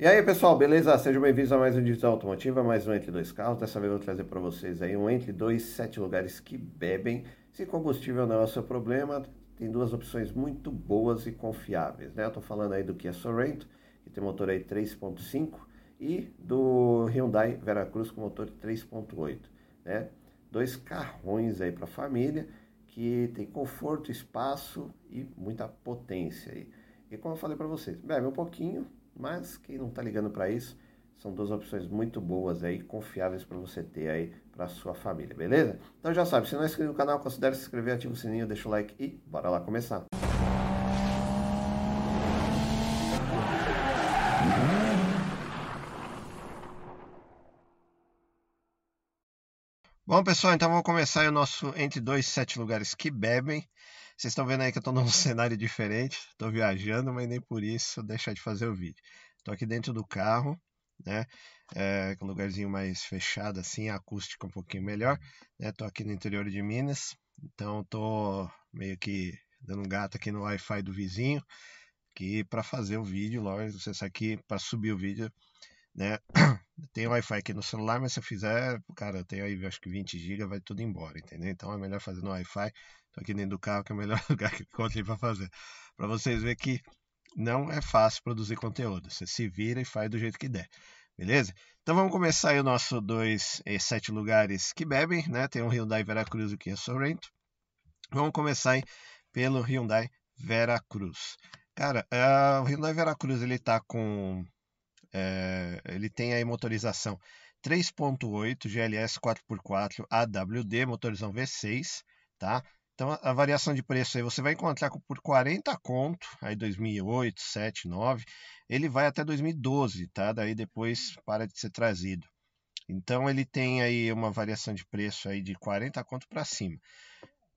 E aí pessoal, beleza? Sejam bem-vindos a mais um Digital Automotiva, mais um Entre Dois Carros. Dessa vez eu vou trazer para vocês aí um Entre Dois Sete Lugares que Bebem. Se combustível não é o seu problema, tem duas opções muito boas e confiáveis, né? Eu tô falando aí do Kia Sorento, que tem motor aí 3.5 e do Hyundai Veracruz com motor 3.8, né? Dois carrões aí para família que tem conforto, espaço e muita potência aí. E como eu falei para vocês, bebe um pouquinho, mas quem não está ligando para isso, são duas opções muito boas aí, confiáveis para você ter aí para sua família, beleza? Então já sabe, se não é inscrito no canal, considere se inscrever, ativa o sininho, deixa o like e bora lá começar. Bom, pessoal, então vamos começar o nosso Entre Dois Sete Lugares que Bebem. Vocês estão vendo aí que eu estou num cenário diferente, estou viajando, mas nem por isso deixar de fazer o vídeo. Estou aqui dentro do carro, né? É, um lugarzinho mais fechado assim, acústica um pouquinho melhor. Estou né? aqui no interior de Minas, então estou meio que dando um gato aqui no Wi-Fi do vizinho, que para fazer o vídeo, lógico, você sabe que para subir o vídeo, né? Tem Wi-Fi aqui no celular, mas se eu fizer, cara, eu tenho aí acho que 20 GB, vai tudo embora, entendeu? Então é melhor fazer no Wi-Fi. Tô aqui dentro do carro, que é o melhor lugar que encontrei para fazer. Para vocês verem que não é fácil produzir conteúdo. Você se vira e faz do jeito que der. Beleza? Então vamos começar aí o nosso dois e sete lugares que bebem, né? Tem o Hyundai Veracruz e o Kia Sorento. Vamos começar aí pelo Hyundai Veracruz. Cara, uh, o Hyundai Veracruz ele tá com é, ele tem aí motorização 3.8 GLS 4x4 AWD, motorizão V6, tá? Então a variação de preço aí você vai encontrar por 40 conto, aí 2008, 7, 9, ele vai até 2012, tá? Daí depois para de ser trazido. Então ele tem aí uma variação de preço aí de 40 conto para cima.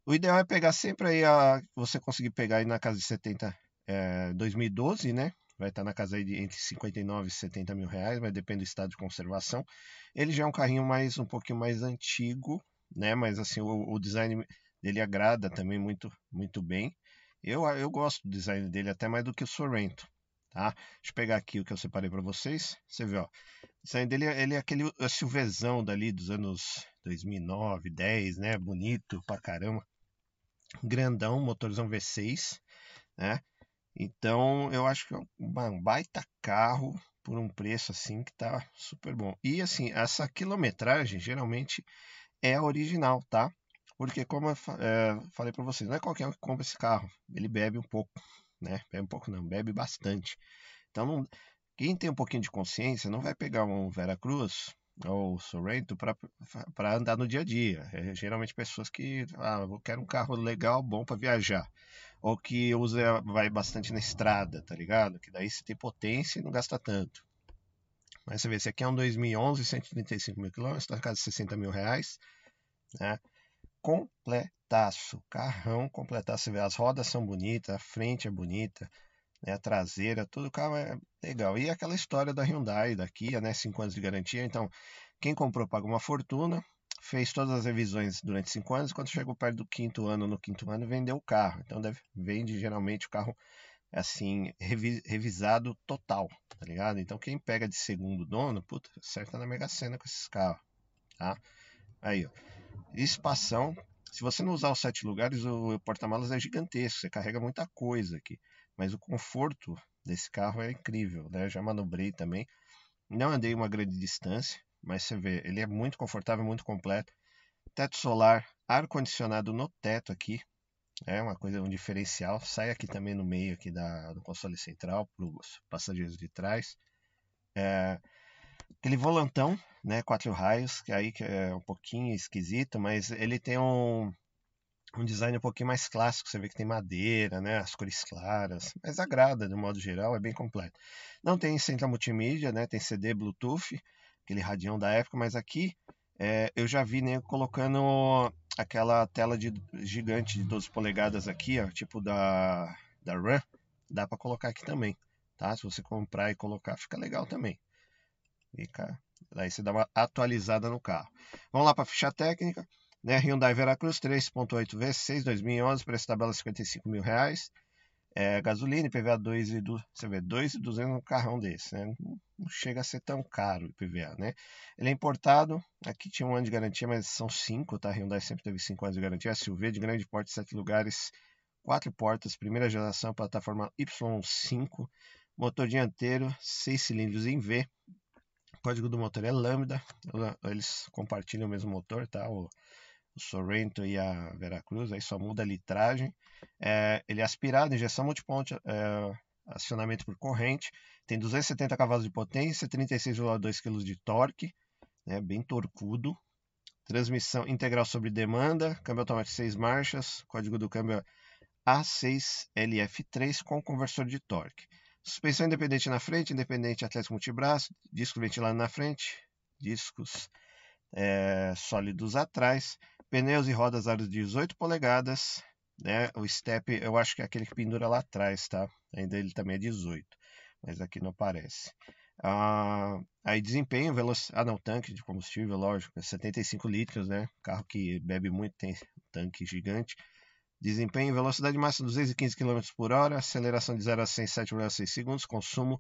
O ideal é pegar sempre aí a você conseguir pegar aí na casa de 70 é, 2012, né? Vai estar na casa aí de entre 59 e 70 mil reais, mas depende do estado de conservação. Ele já é um carrinho mais um pouquinho mais antigo, né? Mas assim o, o design ele agrada também muito, muito bem. Eu, eu gosto do design dele até mais do que o Sorrento, tá? Deixa eu pegar aqui o que eu separei para vocês. Você vê, ó, o design dele ele é aquele silvezão dali dos anos 2009, 10, né? Bonito pra caramba. Grandão, motorzão V6, né? Então, eu acho que é um baita carro por um preço assim que tá super bom. E assim, essa quilometragem geralmente é original, tá? Porque, como eu é, falei para vocês, não é qualquer um que compra esse carro. Ele bebe um pouco, né? Bebe um pouco não, bebe bastante. Então, não, quem tem um pouquinho de consciência não vai pegar um Veracruz ou Sorrento para andar no dia a dia. É geralmente pessoas que, ah, eu quero um carro legal, bom para viajar. Ou que usa, vai bastante na estrada, tá ligado? Que daí você tem potência e não gasta tanto. Mas você vê, esse aqui é um 2011, 135 mil quilômetros, tá na casa de 60 mil reais, né? Completaço. Carrão completaço. Você vê, as rodas são bonitas, a frente é bonita, né, a traseira, tudo o carro é legal. E aquela história da Hyundai, da Kia, né, 5 anos de garantia. Então, quem comprou paga uma fortuna, fez todas as revisões durante 5 anos, quando chegou perto do quinto ano, no quinto ano, vendeu o carro. Então, deve, vende geralmente o carro assim, revi, revisado total, tá ligado? Então, quem pega de segundo dono, puta, acerta na Mega Sena com esses carros, tá? Aí, ó espação. Se você não usar os sete lugares, o porta-malas é gigantesco, você carrega muita coisa aqui. Mas o conforto desse carro é incrível, né? Já manobrei também. Não andei uma grande distância, mas você vê, ele é muito confortável, muito completo. Teto solar, ar-condicionado no teto aqui, é uma coisa, um diferencial. Sai aqui também no meio aqui da, do console central para os passageiros de trás. É, aquele volantão né? Quatro raios, que aí é um pouquinho esquisito, mas ele tem um, um design um pouquinho mais clássico. Você vê que tem madeira, né? As cores claras, mas agrada de modo geral, é bem completo. Não tem central multimídia, né? Tem CD, Bluetooth, aquele radião da época, mas aqui é, eu já vi né, colocando aquela tela de gigante de 12 polegadas aqui, ó, tipo da da RAM, dá para colocar aqui também, tá? Se você comprar e colocar, fica legal também. Fica Daí você dá uma atualizada no carro. Vamos lá para a ficha técnica. Né? Hyundai Veracruz 3.8 V6 2011, preço tabela 55 mil reais. É, gasolina, IPVA 2 e do, você vê, 2,200 num carrão desse, né? Não chega a ser tão caro o IPVA, né? Ele é importado, aqui tinha um ano de garantia, mas são 5, tá? Hyundai sempre teve 5 anos de garantia. SUV de grande porte, 7 lugares, 4 portas, primeira geração, plataforma Y5, motor dianteiro, 6 cilindros em V. Código do motor é Lambda, eles compartilham o mesmo motor, tá? O, o Sorrento e a Veracruz, aí só muda a litragem. É, ele é aspirado, injeção multiponto, é, acionamento por corrente, tem 270 cavalos de potência, 36,2 kg de torque, né, bem torcudo. Transmissão integral sobre demanda, câmbio automático 6 marchas, código do câmbio A6LF3 com conversor de torque. Suspensão independente na frente, independente atlético multibraço, disco ventilado na frente, discos é, sólidos atrás, Pneus e rodas de 18 polegadas, né? O step eu acho que é aquele que pendura lá atrás, tá? Ainda ele também é 18, mas aqui não aparece. Ah, aí desempenho, velocidade, ah não, tanque de combustível, lógico, 75 litros, né? Carro que bebe muito tem tanque gigante. Desempenho, velocidade máxima 215 km por hora, aceleração de 0 a 100 7,6 segundos, consumo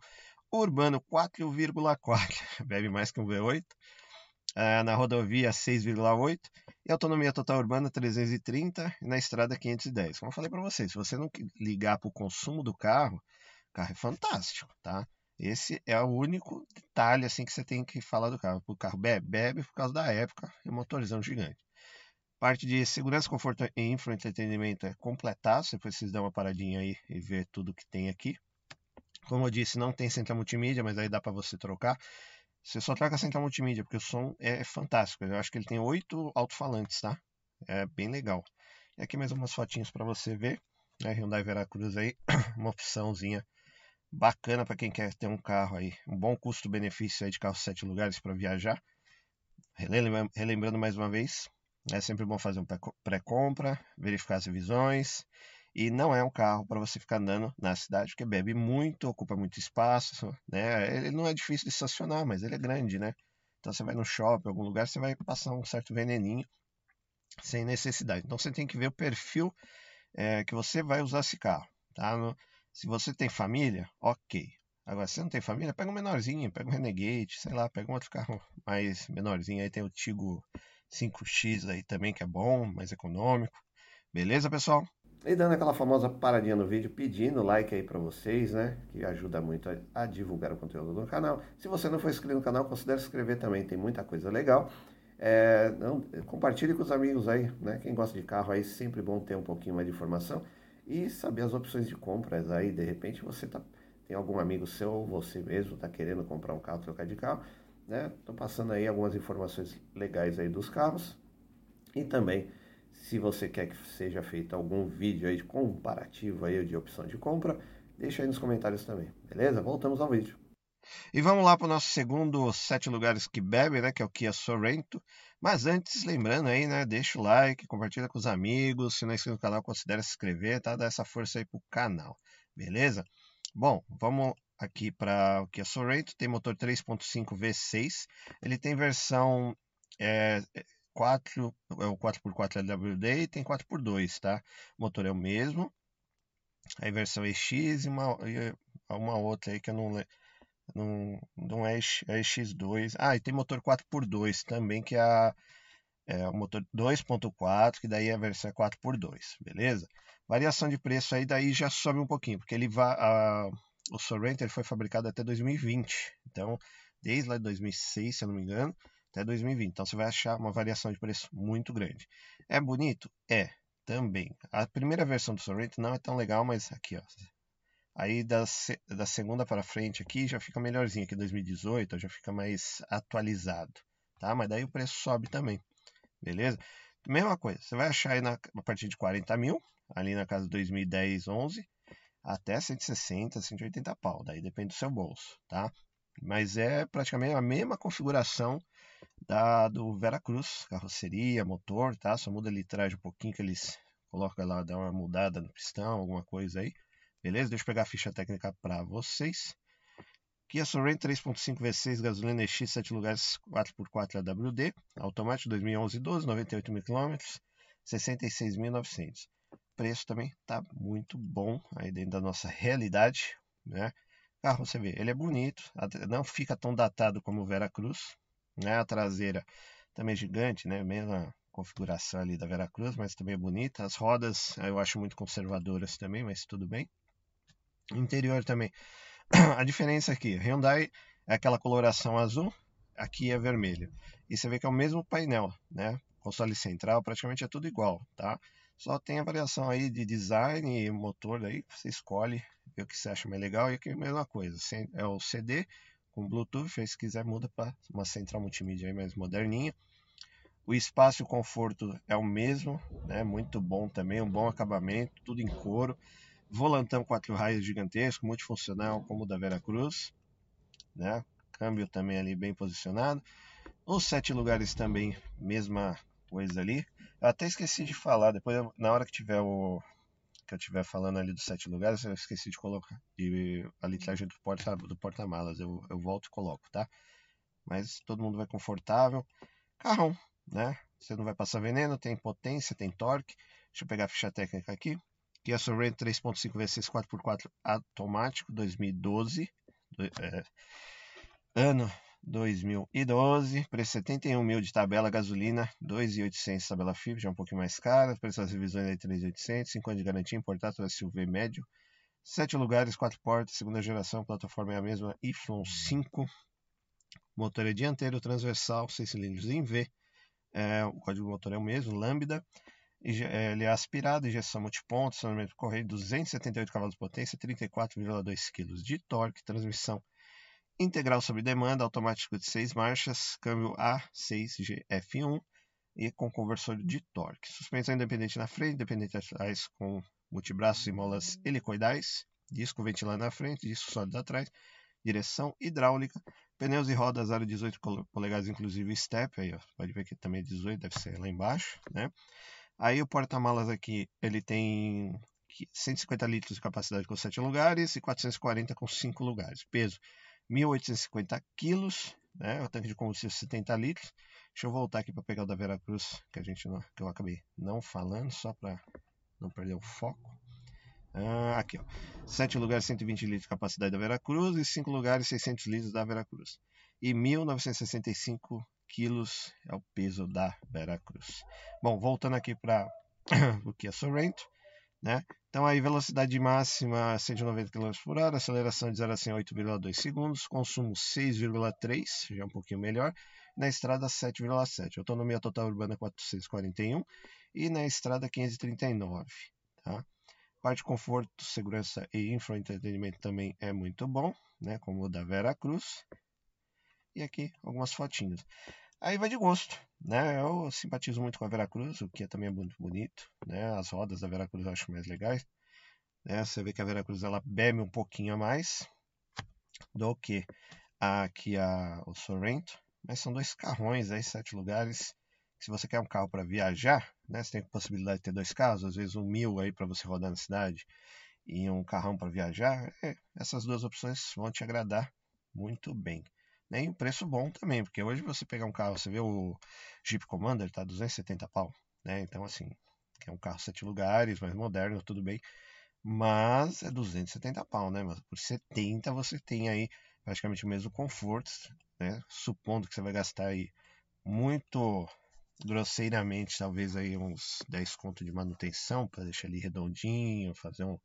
urbano 4,4, bebe mais que um V8 uh, na rodovia 6,8 e autonomia total urbana 330 e na estrada 510. Como eu falei para vocês, se você não ligar para o consumo do carro, o carro é fantástico, tá? Esse é o único detalhe assim que você tem que falar do carro. O carro bebe, bebe por causa da época e motorizão gigante. Parte de segurança, conforto e infoentretenimento é completar. Você precisa dar uma paradinha aí e ver tudo que tem aqui. Como eu disse, não tem central multimídia, mas aí dá para você trocar. Você só troca a central multimídia, porque o som é fantástico. Eu acho que ele tem oito alto-falantes, tá? É bem legal. E aqui mais umas fotinhas para você ver. Né? Hyundai Veracruz aí, uma opçãozinha bacana para quem quer ter um carro aí, um bom custo-benefício aí de carro sete lugares para viajar. Relembrando mais uma vez, é sempre bom fazer um pré-compra, verificar as revisões, e não é um carro para você ficar andando na cidade, porque bebe muito, ocupa muito espaço, né? Ele não é difícil de estacionar, mas ele é grande, né? Então você vai no shopping, algum lugar, você vai passar um certo veneninho sem necessidade. Então você tem que ver o perfil é, que você vai usar esse carro, tá? No, se você tem família, ok. Agora, se não tem família, pega um menorzinho, pega um Renegade, sei lá, pega um outro carro mais menorzinho. Aí tem o Tigo 5X aí também, que é bom, mais econômico. Beleza, pessoal? E dando aquela famosa paradinha no vídeo, pedindo like aí para vocês, né? Que ajuda muito a, a, divulgar o conteúdo do canal. Se você não for inscrito no canal, considere se inscrever também, tem muita coisa legal. É, não, compartilhe com os amigos aí, né? Quem gosta de carro aí, sempre bom ter um pouquinho mais de informação e saber as opções de compras aí. De repente você tá, tem algum amigo seu ou você mesmo está querendo comprar um carro, trocar de carro, né? Tô passando aí algumas informações legais aí dos carros e também se você quer que seja feito algum vídeo aí de comparativo aí de opção de compra, deixa aí nos comentários também, beleza? Voltamos ao vídeo. E vamos lá para o nosso segundo sete lugares que bebe, né? Que é o Kia Sorrento. Mas antes, lembrando aí, né? Deixa o like, compartilha com os amigos. Se não é inscrito no canal, considere se inscrever, tá? Dá essa força aí pro canal, beleza? Bom, vamos aqui para o Kia Sorrento. Tem motor 3.5 V6. Ele tem versão é, 4, é o 4x4 LWD e tem 4x2, tá? O motor é o mesmo. Aí versão EX e uma, e uma outra aí que eu não não, não é, é EX2. Ah, e tem motor 4x2 também, que é, é o motor 2.4, que daí a versão é 4x2, beleza? Variação de preço aí daí já sobe um pouquinho, porque ele vai, o Sorrento ele foi fabricado até 2020. Então, desde lá de 2006, se eu não me engano, até 2020. Então você vai achar uma variação de preço muito grande. É bonito? É, também. A primeira versão do Sorrento não é tão legal, mas aqui, ó. Aí da, da segunda para frente aqui já fica melhorzinho. Aqui 2018 já fica mais atualizado, tá? Mas daí o preço sobe também, beleza? Mesma coisa, você vai achar aí na, a partir de 40 mil, ali na casa 2010, 11, até 160, 180 pau. Daí depende do seu bolso, tá? Mas é praticamente a mesma configuração da do Veracruz, carroceria, motor, tá? Só muda a litragem um pouquinho que eles colocam lá, dá uma mudada no pistão, alguma coisa aí. Beleza? Deixa eu pegar a ficha técnica para vocês. Kia Sorento 3.5 V6 gasolina EX 7 lugares 4x4 AWD, automático 2011 12, 98 mil km, 66.900. preço também tá muito bom aí dentro da nossa realidade, né? Carro, você vê, ele é bonito, não fica tão datado como o Veracruz, né? A traseira também é gigante, né? Mesma configuração ali da Veracruz, mas também é bonita. As rodas eu acho muito conservadoras também, mas tudo bem. Interior também. A diferença aqui, Hyundai é aquela coloração azul, aqui é vermelho. E você vê que é o mesmo painel, né? Console central praticamente é tudo igual, tá? Só tem a variação aí de design e motor aí, você escolhe o que você acha mais legal. E aqui é a mesma coisa, é o CD com Bluetooth, aí se quiser muda para uma central multimídia aí mais moderninha. O espaço e o conforto é o mesmo, né? Muito bom também, um bom acabamento, tudo em couro. Volantão quatro raios gigantesco, multifuncional, como o da Vera Cruz, né? Câmbio também ali bem posicionado. Os sete lugares também, mesma coisa ali. Eu até esqueci de falar, depois na hora que tiver o que eu estiver falando ali dos sete lugares, eu esqueci de colocar de, a litragem do porta do porta-malas. Eu, eu volto e coloco, tá? Mas todo mundo vai confortável. Carrão, né? Você não vai passar veneno, tem potência, tem torque. Deixa eu pegar a ficha técnica aqui. Kia Sorento 3.5 V6 4x4 automático 2012. É, ano 2012, preço 71 mil de tabela, gasolina 2.800 tabela FIP, já é um pouquinho mais cara, preço das revisões aí 3.800, 5 anos de garantia, importado SUV médio, 7 lugares, 4 portas, segunda geração, plataforma é a mesma, Y5, motor é dianteiro, transversal, 6 cilindros em V, é, o código do motor é o mesmo, Lambda, é, ele é aspirado, injeção multiponto, acionamento correio 278 cavalos de potência, 34,2 kg de torque, transmissão integral sob demanda, automático de 6 marchas, câmbio A6GF1 e com conversor de torque. Suspensão independente na frente, independente atrás com multibraços e molas helicoidais, disco ventilado na frente, disco sólido atrás, direção hidráulica, pneus e rodas aro 18 polegadas, inclusive step, aí ó, pode ver que também é 18, deve ser lá embaixo, né? Aí o porta-malas aqui, ele tem 150 litros de capacidade com 7 lugares e 440 com 5 lugares. Peso 1.850 quilos, né? O tanque de combustível 70 litros. Deixa eu voltar aqui para pegar o da Veracruz, que a gente não, que eu acabei não falando, só para não perder o foco. Ah, aqui, ó. 7 lugares, 120 litros de capacidade da Veracruz e 5 lugares, 600 litros da Veracruz. E 1.965 quilos é o peso da Veracruz. Bom, voltando aqui para o Kia Sorento, né? Então aí velocidade máxima 190 km por hora, aceleração de 0 a 100 8,2 segundos, consumo 6,3, já é um pouquinho melhor, na estrada 7,7, autonomia total urbana 441 e na estrada 539, tá? Parte de conforto, segurança e infoentretenimento também é muito bom, né? Como o da Vera Cruz. E aqui algumas fotinhas. Aí vai de gosto, né? Eu simpatizo muito com a Veracruz, o que também é muito bonito, né? As rodas da Veracruz eu acho mais legais. Né? Você vê que a Veracruz ela bebe um pouquinho a mais do que aqui a, o Sorrento, mas são dois carrões aí, sete lugares. Se você quer um carro para viajar, né? Você tem a possibilidade de ter dois carros, às vezes um mil aí para você rodar na cidade e um carrão para viajar. É, essas duas opções vão te agradar muito bem. Né? E um preço bom também, porque hoje você pegar um carro, você vê o Jeep Commander, tá 270 pau, né? Então, assim, é um carro sete lugares, mais moderno, tudo bem. Mas é 270 pau, né? Mas por 70 você tem aí praticamente o mesmo conforto, né? Supondo que você vai gastar aí muito grosseiramente, talvez aí uns 10 conto de manutenção para deixar ele redondinho, fazer um,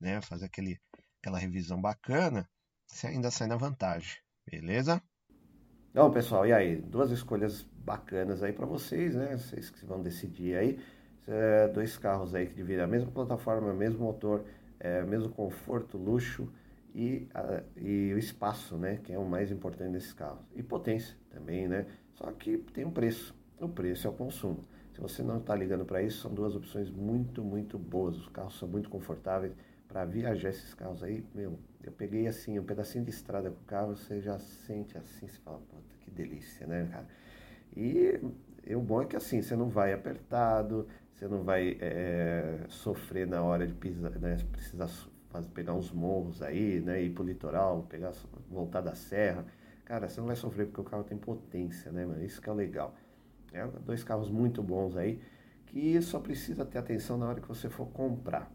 né, fazer aquele aquela revisão bacana, você ainda sai na vantagem. Beleza? Bom, pessoal, e aí? Duas escolhas bacanas aí para vocês, né? Vocês que vão decidir aí. É, dois carros aí que dividem a mesma plataforma, mesmo motor, é, mesmo conforto, luxo e, a, e o espaço, né? Que é o mais importante desses carros. E potência também, né? Só que tem um preço. O preço é o consumo. Se você não está ligando para isso, são duas opções muito, muito boas. Os carros são muito confortáveis para viajar esses carros aí, meu, eu peguei assim, um pedacinho de estrada com o carro, você já sente assim, você fala, puta, que delícia, né, cara? E, e o bom é que assim, você não vai apertado, você não vai é, sofrer na hora de pisar, né, precisar fazer, pegar uns morros aí, né, ir pro litoral, pegar, voltar da serra. Cara, você não vai sofrer porque o carro tem potência, né, mano? Isso que é legal. É, dois carros muito bons aí que só precisa ter atenção na hora que você for comprar.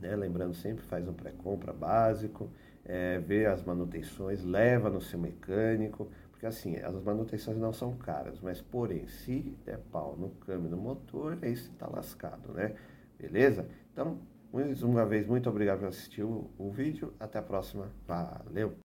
Né? Lembrando sempre, faz um pré-compra básico, é, vê as manutenções, leva no seu mecânico, porque assim, as manutenções não são caras, mas porém, se der pau no câmbio no motor, aí você está lascado, né? Beleza? Então, mais uma vez, muito obrigado por assistir o, o vídeo. Até a próxima. Valeu!